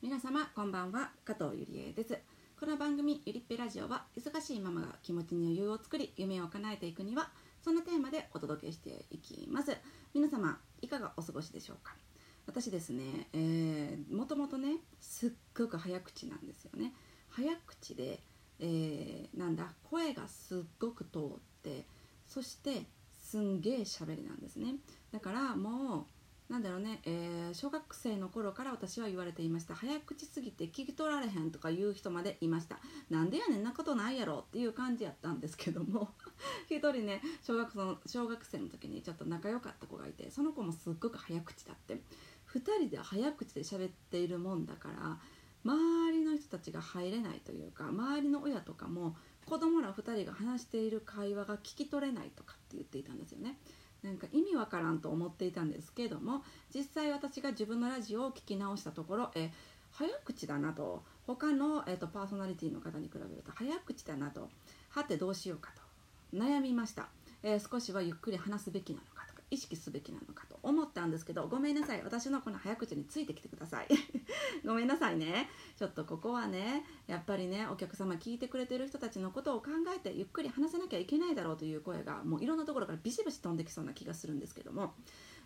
皆様こんばんは。加藤ゆりえです。この番組ゆりっぺラジオは忙しいママが気持ちに余裕を作り夢を叶えていくにはそんなテーマでお届けしていきます。皆様いかがお過ごしでしょうか？私ですね、えー、もともとねすっごく早口なんですよね。早口で、えー、なんだ声がすっごく通ってそしてすんげえ喋りなんですね。だからもうなんだろうね、えー、小学生の頃から私は言われていました。早口すぎて聞き取られへんとか言う人までいました。なんでやねんなことないやろっていう感じやったんですけども。一人ね小学の小学生の時にちょっと仲良かった子がいてその子もすっごく早口だって。2人で早口で喋っているもんだから周りの人たちが入れないというか周りの親とかも子供ら2人が話している会話が聞き取れないとかって言っていたんですよね。なんか意味わからんと思っていたんですけども実際私が自分のラジオを聞き直したところえ早口だなと。他の、えーと、パーソナリティの方に比べると早口だなと。はてどうしようかと。悩みました、えー、少しはゆっくり話すべきなのかとか意識すべきなのかと。思ったんですけどごめんなさい。私のこの早口についてきてください。ごめんなさいね。ちょっとここはねやっぱりねお客様聞いてくれてる人たちのことを考えてゆっくり話さなきゃいけないだろうという声がもういろんなところからビシビシ飛んできそうな気がするんですけども。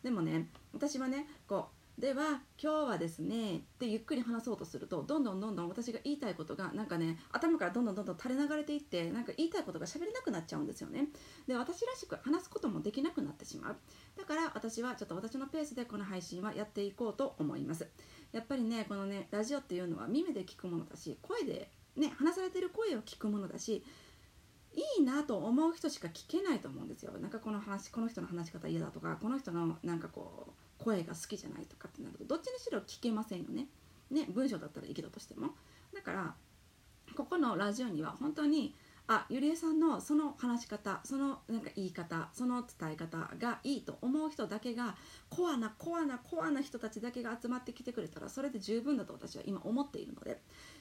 でもね私はねこうでは今日はですねってゆっくり話そうとするとどんどんどんどん私が言いたいことがなんかね頭からどんどんどんどん垂れ流れていってなんか言いたいことが喋れなくなっちゃうんですよね。で私らしく話すこともできなくなってしまう。だから私はちょっと私のペースでこの配信はやっていこうと思います。やっぱりねこのねラジオっていうのは耳で聞くものだし声でね話されてる声を聞くものだしいいなと思う人しか聞けないと思うんですよ。なんかこの話この人の話し方嫌だとかこの人のなんかこう声が好きじゃないとかってなるとどっちにしろ聞けませんよね。ね文章だったらいいけどとしても。だからここのラジオには本当にあゆりえさんのその話し方そのなんか言い方その伝え方がいいと思う人だけがコアなコアなコアな人たちだけが集まってきてくれたらそれで十分だと私は今思っているので。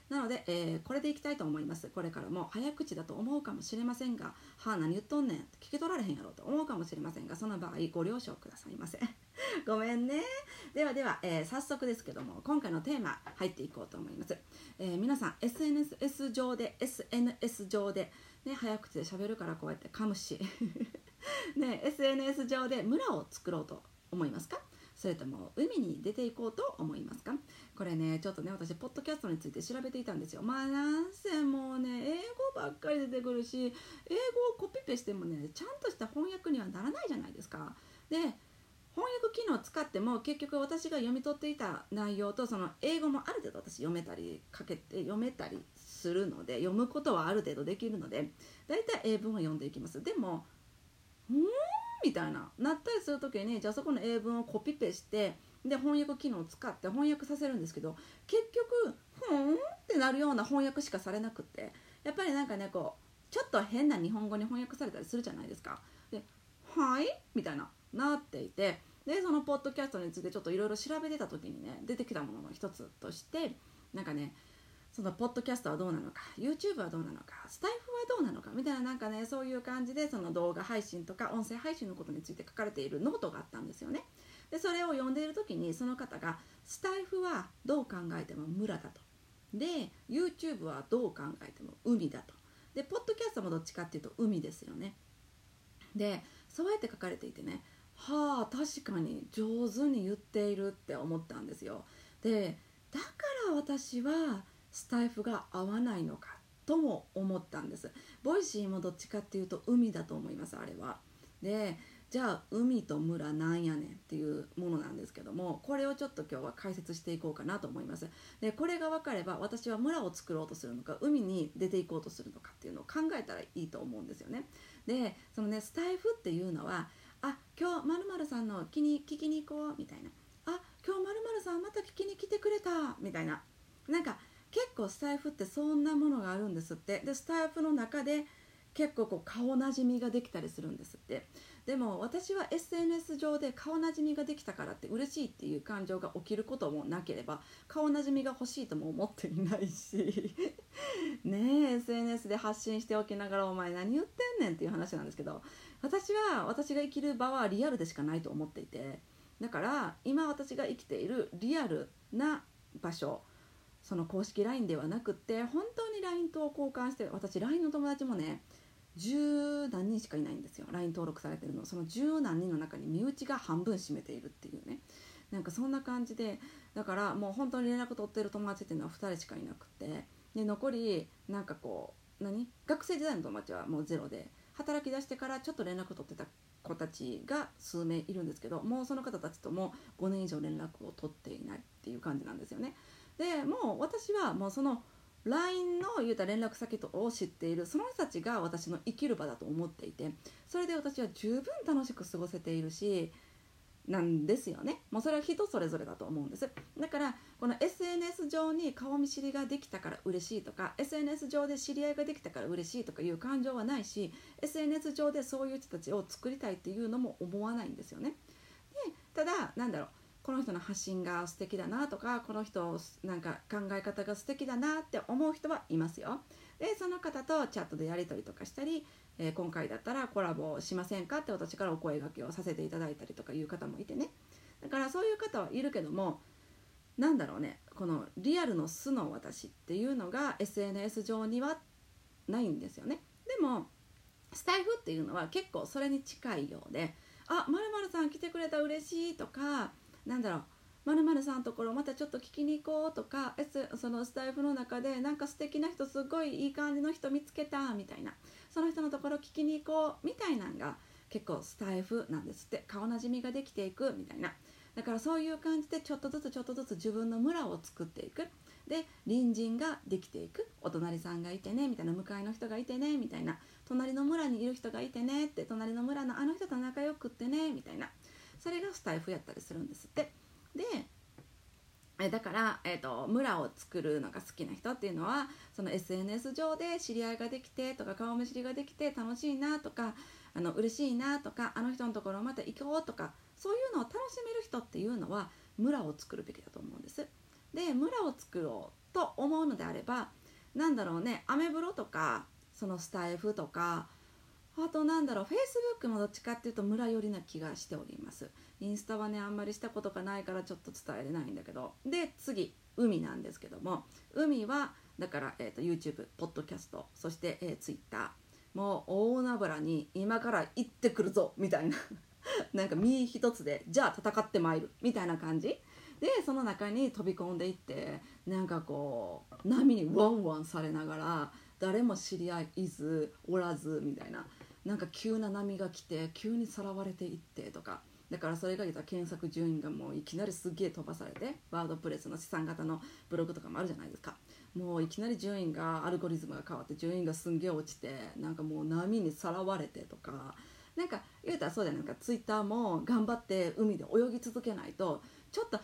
なので、えー、これでいきたいと思います。これからも早口だと思うかもしれませんがはあ何言っとんねん聞き取られへんやろと思うかもしれませんがその場合ご了承くださいませ。ごめんね。ではでは、えー、早速ですけども今回のテーマ入っていこうと思います、えー、皆さん SNS 上で SNS 上でね早口で喋るからこうやって噛むし。ね SNS 上で村を作ろうと思いますか？それとも海に出ていこうと思いますか？これねちょっとね私ポッドキャストについて調べていたんですよ。まあなんせもうね英語ばっかり出てくるし英語をコピペしてもねちゃんとした翻訳にはならないじゃないですか。で翻訳機能を使っても結局私が読み取っていた内容とその英語もある程度私読めたりかけて読めたりするので読むことはある程度できるので大体英文は読んでいきますでも「ん?」みたいななったりする時にじゃあそこの英文をコピペしてで翻訳機能を使って翻訳させるんですけど結局「ふん?」ってなるような翻訳しかされなくてやっぱりなんかねこうちょっと変な日本語に翻訳されたりするじゃないですか。で「はい?」みたいななっていてでそのポッドキャストについてちょっといろいろ調べてた時にね出てきたものの一つとしてなんかねそのポッドキャストはどうなのか YouTube はどうなのかスタエフはどうなのかみたいななんかねそういう感じでその動画配信とか音声配信のことについて書かれているノートがあったんですよね。でそれを読んでいる時にその方がスタエフはどう考えても村だと。で YouTube はどう考えても海だと。でポッドキャストもどっちかっていうと海ですよね。でそうやって書かれていてねはあ確かに上手に言っているって思ったんですよ。でだから私はスタエフが合わないのかとも思ったんです。 Voicy もどっちかっていうと海だと思いますあれは。でじゃあ海と村なんやねんっていうものなんですけどもこれをちょっと今日は解説していこうかなと思います。でこれが分かれば私は村を作ろうとするのか海に出ていこうとするのかっていうのを考えたらいいと思うんですよね。でそのねスタイフっていうのはあ今日まるまるさんの気に聞きに行こうみたいなあ今日まるさんまた聞きに来てくれたみたいな。なんか結構スタイフってそんなものがあるんですって。でスタイフの中で結構こう顔なじみができたりするんですって。でも私は SNS 上で顔なじみができたからって嬉しいっていう感情が起きることもなければ顔なじみが欲しいとも思っていないし。ねえ SNS で発信しておきながらお前何言ってんねんっていう話なんですけど。私は私が生きる場はリアルでしかないと思っていてだから今私が生きているリアルな場所その公式 LINE ではなくって本当に LINE と交換して私 LINE の友達もね十何人しかいないんですよ。LINE 登録されてるの。その十何人の中に身内が半分占めているっていうね。なんかそんな感じでだからもう本当に連絡取ってる友達っていうのは2人しかいなくて。で残りなんかこう何？学生時代の友達はもうゼロで働き出してからちょっと連絡取ってた子たちが数名いるんですけどもうその方たちとも5年以上連絡を取っていないっていう感じなんですよね。でもう私はもうその LINE の言うた連絡先を知っているその人たちが私の生きる場だと思っていてそれで私は十分楽しく過ごせているしなんですよね。もうそれは人それぞれだと思うんです。だからこの SNS 上に顔見知りができたから嬉しいとか SNS 上で知り合いができたから嬉しいとかいう感情はないし SNS 上でそういう人たちを作りたいっていうのも思わないんですよね。でただなんだろうこの人の発信が素敵だなとかこの人なんか考え方が素敵だなって思う人はいますよ。でその方とチャットでやり取りとかしたりえー、今回だったらコラボしませんかって私からお声がけをさせていただいたりとかいう方もいてね。だからそういう方はいるけどもなんだろうねこのリアルの素の私っていうのが SNS 上にはないんですよね。でもスタイフっていうのは結構それに近いようで「あまるさん来てくれた嬉しい」とかなんだろうまるさんのところまたちょっと聞きに行こうとかそのスタイフの中でなんか素敵な人すごいいい感じの人見つけたみたいな。その人のところ聞きに行こうみたいなんが結構スタイフなんですって。顔なじみができていくみたいな。だからそういう感じでちょっとずつちょっとずつ自分の村を作っていく。で隣人ができていく。お隣さんがいてねみたいな。向かいの人がいてねみたいな。隣の村にいる人がいてねって隣の村のあの人と仲良くってねみたいな。それがスタイフやったりするんですって。でえだから、えーと、村を作るのが好きな人っていうのはその SNS 上で知り合いができてとか顔見知りができて楽しいなとかあの嬉しいなとかあの人のところまた行こうとかそういうのを楽しめる人っていうのは村を作るべきだと思うんです。で村を作ろうと思うのであればなんだろうねアメブロとかそのスタイフとかあとなんだろうフェイスブックもどっちかっていうと村寄りな気がしております。インスタはねあんまりしたことがないからちょっと伝えれないんだけど。で次海なんですけども。海はだから、えーと、YouTube ポッドキャスト。そして、えー、Twitter もう大海原に今から行ってくるぞ。みたいな。なんか身一つでじゃあ戦ってまいる。みたいな感じ。でその中に飛び込んでいってなんかこう波にワンワンされながら誰も知り合いずおらずみたいな。なんか急な波が来て急にさらわれていってとか。だからそれが言った検索順位がもういきなりすっげえ飛ばされてワードプレスの資産型のブログとかもあるじゃないですか。もういきなり順位がアルゴリズムが変わって順位がすんげえ落ちてなんかもう波にさらわれてとか。なんか言うたらそうじゃないですか。ツイッターも頑張って海で泳ぎ続けないとちょっと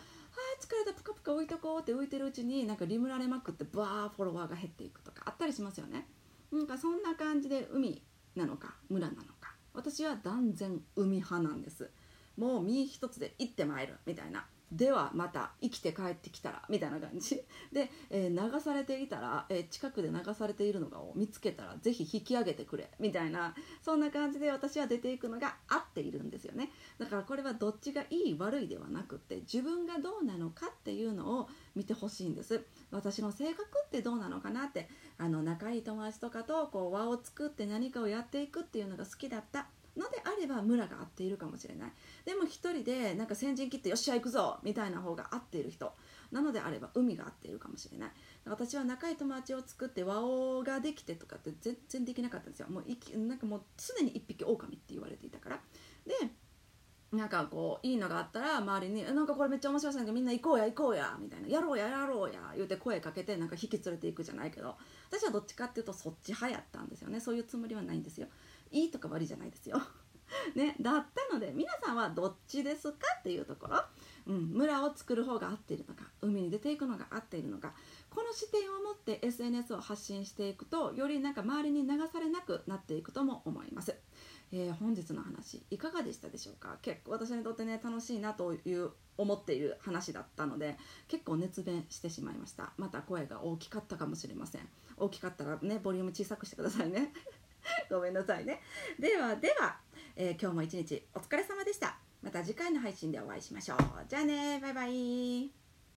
疲れたプカプカ置いとこうって浮いてるうちになんかリムられまくってバーフォロワーが減っていくとかあったりしますよね。なんかそんな感じで海なのか村なのか。私は断然海派なんです。もう身一つで行ってまいるみたいな。ではまた生きて帰ってきたらみたいな感じ。で、えー、流されていたら、えー、近くで流されているのを見つけたらぜひ引き上げてくれみたいなそんな感じで私は出ていくのが合っているんですよね。だからこれはどっちがいい悪いではなくって自分がどうなのかっていうのを見てほしいんです。私の性格ってどうなのかなってあの仲いい友達とかとこう輪を作って何かをやっていくっていうのが好きだったのであれば村が合っているかもしれない。でも一人でなんか先陣切ってよっしゃ行くぞみたいな方が合っている人。なのであれば海が合っているかもしれない。私は仲いい友達を作って和王ができてとかって全然できなかったんですよ。もういきなんかもう常に一匹狼って言われていたから。でなんかこういいのがあったら周りに「なんかこれめっちゃ面白いんでみんな行こうや行こうや」みたいな「やろうややろうや」言うて声かけてなんか引き連れていくじゃないけど。私はどっちかっていうとそっち派やったんですよね。そういうつもりはないんですよ。いいとか悪いじゃないですよ。ね、だったので皆さんはどっちですかっていうところ、うん、村を作る方が合っているのか海に出ていくのが合っているのか。この視点を持って SNS を発信していくとよりなんか周りに流されなくなっていくとも思います。えー、本日の話いかがでしたでしょうか？結構私にとってね楽しいなという思っている話だったので結構熱弁してしまいました。また声が大きかったかもしれません。大きかったらねボリューム小さくしてくださいね。ごめんなさいね。ではではえー、今日も一日お疲れ様でした。また次回の配信でお会いしましょう。じゃあねバイバイ。